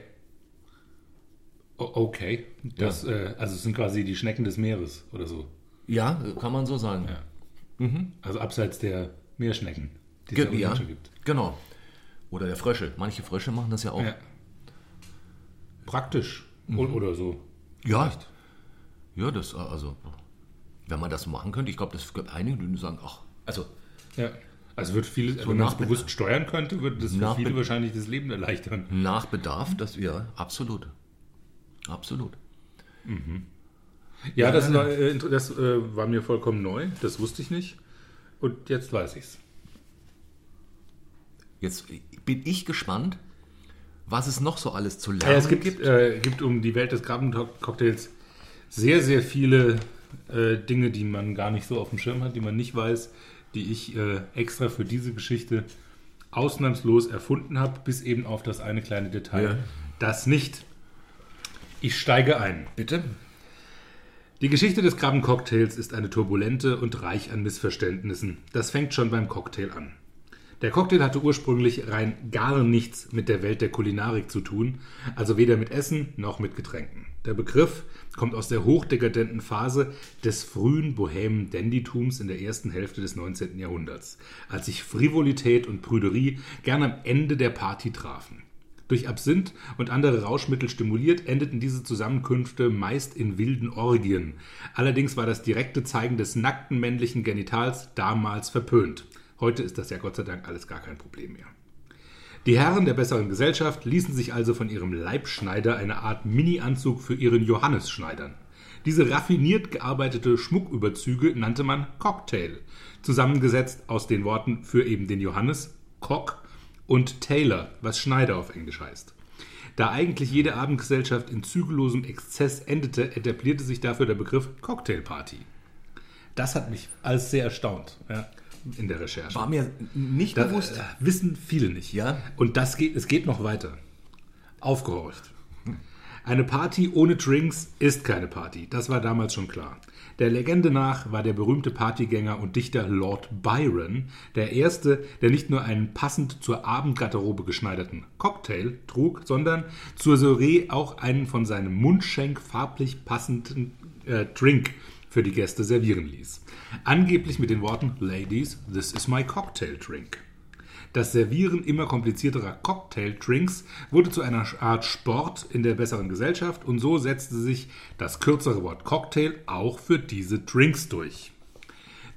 Okay. Das, ja. äh, also es sind quasi die Schnecken des Meeres oder so. Ja, kann man so sagen. Ja. Mhm. Also abseits der Meerschnecken, die es ja, gibt. Genau. Oder der Frösche. Manche Frösche machen das ja auch. Ja. Praktisch. Mhm. Oder so. Ja. Vielleicht. Ja, das, also, wenn man das machen könnte, ich glaube, das gibt einige, die sagen, ach, also. Ja. Also wird viele, wenn man es bewusst steuern könnte, würde das für viele wahrscheinlich das Leben erleichtern. Nach Bedarf, das ja, absolut. Absolut. Ja, das, war, äh, das äh, war mir vollkommen neu. Das wusste ich nicht. Und jetzt weiß ich's. Jetzt bin ich gespannt, was es noch so alles zu lernen Ja, es gibt, äh, gibt um die Welt des Krabbencocktails sehr, sehr viele äh, Dinge, die man gar nicht so auf dem Schirm hat, die man nicht weiß, die ich äh, extra für diese Geschichte ausnahmslos erfunden habe, bis eben auf das eine kleine Detail. Ja. Das nicht. Ich steige ein. Bitte? Die Geschichte des Krabbencocktails ist eine turbulente und reich an Missverständnissen. Das fängt schon beim Cocktail an. Der Cocktail hatte ursprünglich rein gar nichts mit der Welt der Kulinarik zu tun, also weder mit Essen noch mit Getränken. Der Begriff kommt aus der hochdekadenten Phase des frühen bohämen Dandytums in der ersten Hälfte des 19. Jahrhunderts, als sich Frivolität und Prüderie gern am Ende der Party trafen. Durch Absinth und andere Rauschmittel stimuliert, endeten diese Zusammenkünfte meist in wilden Orgien. Allerdings war das direkte Zeigen des nackten männlichen Genitals damals verpönt. Heute ist das ja Gott sei Dank alles gar kein Problem mehr. Die Herren der besseren Gesellschaft ließen sich also von ihrem Leibschneider eine Art Mini-Anzug für ihren Johannes schneidern. Diese raffiniert gearbeitete Schmucküberzüge nannte man Cocktail, zusammengesetzt aus den Worten für eben den Johannes, Cock, und Taylor, was Schneider auf Englisch heißt. Da eigentlich jede Abendgesellschaft in zügellosem Exzess endete, etablierte sich dafür der Begriff Cocktailparty. Das hat mich alles sehr erstaunt ja, in der Recherche. War mir nicht Da, bewusst. äh, wissen viele nicht. Ja. Und das geht, es geht noch weiter. Aufgehorcht. Eine Party ohne Drinks ist keine Party. Das war damals schon klar. Der Legende nach war der berühmte Partygänger und Dichter Lord Byron der erste, der nicht nur einen passend zur Abendgarderobe geschneiderten Cocktail trug, sondern zur Soiree auch einen von seinem Mundschenk farblich passenden äh, Drink für die Gäste servieren ließ. Angeblich mit den Worten Ladies, this is my cocktail drink. Das Servieren immer komplizierterer Cocktail-Drinks wurde zu einer Art Sport in der besseren Gesellschaft und so setzte sich das kürzere Wort Cocktail auch für diese Drinks durch.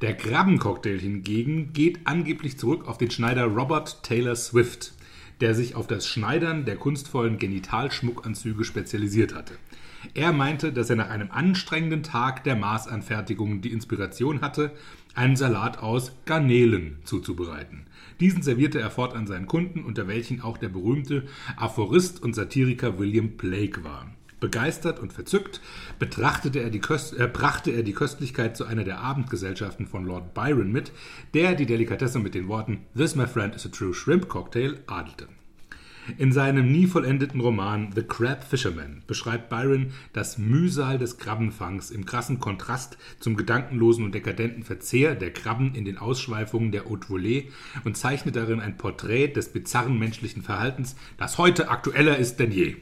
Der Krabbencocktail hingegen geht angeblich zurück auf den Schneider Robert Taylor Swift, der sich auf das Schneidern der kunstvollen Genitalschmuckanzüge spezialisiert hatte. Er meinte, dass er nach einem anstrengenden Tag der Maßanfertigung die Inspiration hatte, einen Salat aus Garnelen zuzubereiten. Diesen servierte er fortan seinen Kunden, unter welchen auch der berühmte Aphorist und Satiriker William Blake war. Begeistert und verzückt betrachtete er die Köst äh, brachte er die Köstlichkeit zu einer der Abendgesellschaften von Lord Byron mit, der die Delikatesse mit den Worten This, my friend, is a true shrimp cocktail adelte. In seinem nie vollendeten Roman The Crab Fisherman beschreibt Byron das Mühsal des Krabbenfangs im krassen Kontrast zum gedankenlosen und dekadenten Verzehr der Krabben in den Ausschweifungen der Haute Volée und zeichnet darin ein Porträt des bizarren menschlichen Verhaltens, das heute aktueller ist denn je.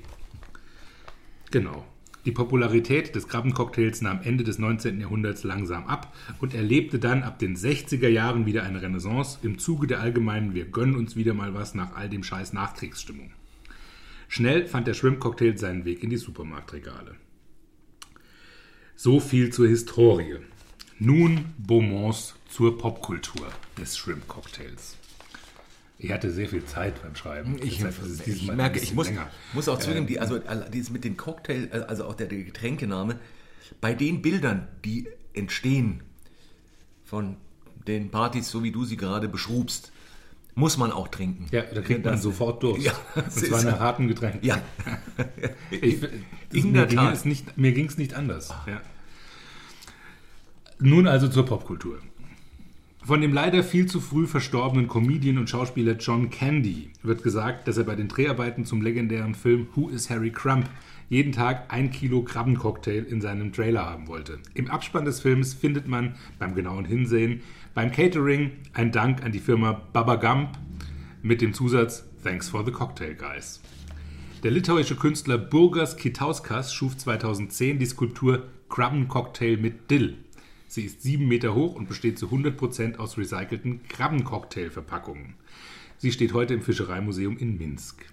Genau. Die Popularität des Krabbencocktails nahm Ende des 19. Jahrhunderts langsam ab und erlebte dann ab den 60er Jahren wieder eine Renaissance im Zuge der allgemeinen Wir gönnen uns wieder mal was nach all dem Scheiß Nachkriegsstimmung. Schnell fand der Shrimp-Cocktail seinen Weg in die Supermarktregale. So viel zur Historie. Nun Beaumonts zur Popkultur des Shrimp-Cocktails. Ich hatte sehr viel Zeit beim Schreiben. Ich, Deshalb ich merke, ich muss, muss auch zugeben, die, also all- dieses mit den Cocktail, äh, also auch der, der Getränkename, bei den Bildern, die entstehen von den Partys, so wie du sie gerade beschrubst, muss man auch trinken. Ja, da kriegt man Das- sofort Durst. Ja, und zwar nach harten Getränken. Ja, Ich, das, In mir ging es nicht, mir ging es nicht anders. Ja. Nun also zur Popkultur. Von dem leider viel zu früh verstorbenen Comedian und Schauspieler John Candy wird gesagt, dass er bei den Dreharbeiten zum legendären Film Who is Harry Crump jeden Tag ein Kilo Krabbencocktail in seinem Trailer haben wollte. Im Abspann des Films findet man beim genauen Hinsehen beim Catering ein Dank an die Firma Baba Gump mit dem Zusatz Thanks for the Cocktail Guys. Der litauische Künstler Burgas Kitauskas schuf 2010 die Skulptur Krabbencocktail mit Dill. Sie ist sieben Meter hoch und besteht zu 100% aus recycelten Krabbencocktail-Verpackungen. Sie steht heute im Fischereimuseum in Minsk.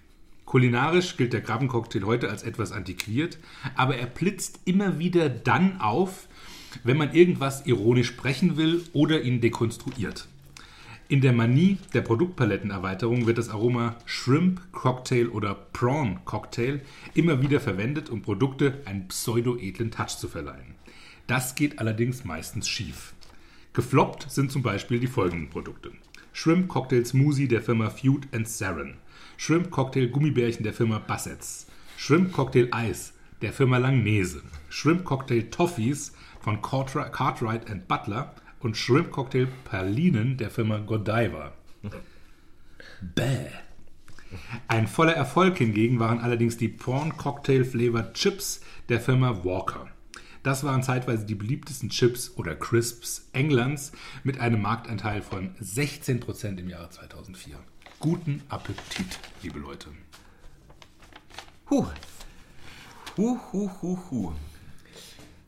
Kulinarisch gilt der Krabbencocktail heute als etwas antiquiert, aber er blitzt immer wieder dann auf, wenn man irgendwas ironisch sprechen will oder ihn dekonstruiert. In der Manie der Produktpalettenerweiterung wird das Aroma Shrimp Cocktail oder Prawn Cocktail immer wieder verwendet, um Produkte einen pseudo-edlen Touch zu verleihen. Das geht allerdings meistens schief. Gefloppt sind zum Beispiel die folgenden Produkte. Shrimp Cocktail Smoothie der Firma Feud Saren. Shrimp Cocktail Gummibärchen der Firma Bassets. Shrimp Cocktail Eis der Firma Langnese. Shrimp Cocktail Toffees von Cartwright Butler und Shrimp Cocktail Perlinen der Firma Godiva. Bäh. Ein voller Erfolg hingegen waren allerdings die Prawn Cocktail Flavored Chips der Firma Walker. Das waren zeitweise die beliebtesten Chips oder Crisps Englands mit einem Marktanteil von 16% im Jahre 2004. Guten Appetit, liebe Leute. Huh. Huh, huh, huh, huh.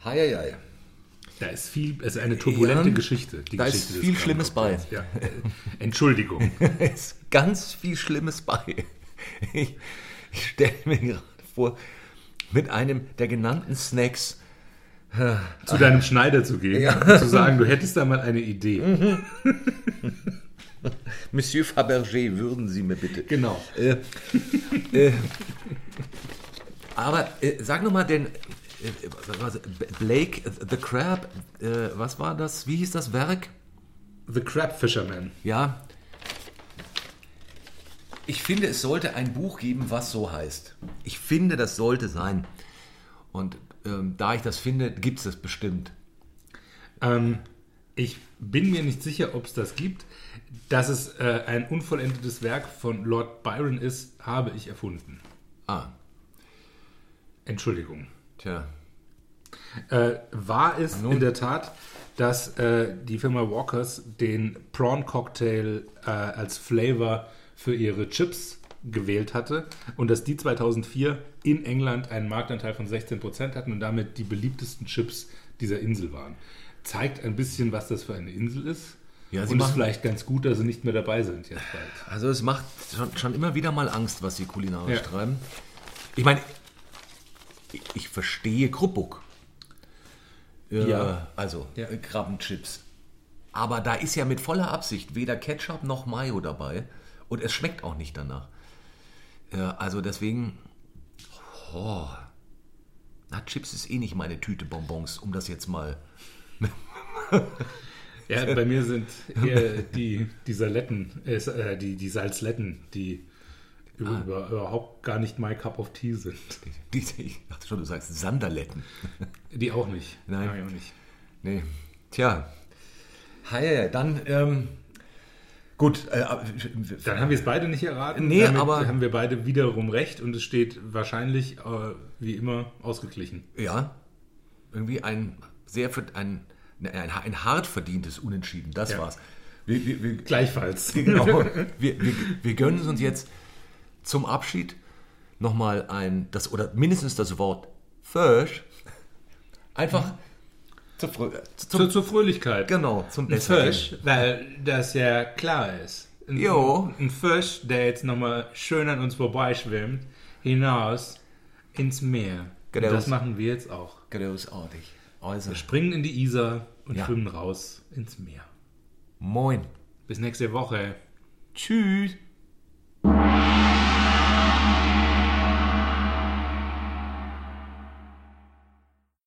Heieiei. Da ist viel, es ist eine turbulente Ja, Geschichte. Die da ist Geschichte des viel Schlimmes bei. Ja. Äh, Entschuldigung. ist ganz viel Schlimmes bei. Ich, ich stelle mir gerade vor, mit einem der genannten Snacks. zu deinem Schneider zu gehen und zu sagen, du hättest da mal eine Idee. Mhm. Monsieur Fabergé, würden Sie mir bitte. Genau. Äh, äh, aber äh, sag nochmal den. Äh, was war's? B- Blake the Crab, äh, was war das? Wie hieß das Werk? The Crab Fisherman. Ja. Ich finde, es sollte ein Buch geben, was so heißt. Ich finde, das sollte sein. Und ähm, da ich das finde, gibt es das bestimmt. Ähm, ich bin mir nicht sicher, ob es das gibt. Dass es äh, ein unvollendetes Werk von Lord Byron ist, habe ich erfunden. Ah, Entschuldigung. tja. Äh, war es Nun. in der Tat, dass äh, die Firma Walkers den Prawn Cocktail äh, als Flavor für ihre Chips gewählt hatte und dass die 2004 in England einen Marktanteil von 16% hatten und damit die beliebtesten Chips dieser Insel waren. Zeigt ein bisschen, was das für eine Insel ist. Ja, sie und ist machen- vielleicht ganz gut, dass sie nicht mehr dabei sind jetzt bald. Also es macht schon, schon immer wieder mal Angst, was sie kulinarisch Ja. treiben. Ich meine, ich, ich verstehe Kruppuck. Äh, Ja. Also Ja. Krabbenchips. Aber da ist ja mit voller Absicht weder Ketchup noch Mayo dabei. Und es schmeckt auch nicht danach. Äh, also deswegen... Oh, na, Chips ist eh nicht meine Tüte Bonbons, um das jetzt mal... Ja, bei mir sind eher die, die Saletten, äh, die, die Salzletten, die über, über, überhaupt gar nicht my cup of tea sind. Die, ich dachte schon, du sagst Sanderletten. Die auch nicht. Nein. Nein auch nicht. Nee. Tja. Hi, dann, ähm, gut. Äh, Dann haben wir es beide nicht erraten. Nee, Damit aber- haben wir beide wiederum recht und es steht wahrscheinlich, äh, wie immer, ausgeglichen. ja, irgendwie ein sehr, ein, ein, ein hart verdientes Unentschieden. Das Ja. war's. Wir, wir, wir, Gleichfalls. genau, wir, wir, gönnen es uns jetzt zum Abschied nochmal ein, das, oder mindestens das Wort Fisch. Einfach zu früh, zum, Zur, zur Fröhlichkeit. genau, zum Ein Besseren. Fisch, weil das ja klar ist. Ein, Jo. Ein Fisch, der jetzt nochmal schön an uns vorbeischwimmt, hinaus ins Meer. Genau. Und das machen wir jetzt auch. Großartig. Also, Wir springen in die Isar und Ja. schwimmen raus ins Meer. moin. Bis nächste Woche. Tschüss.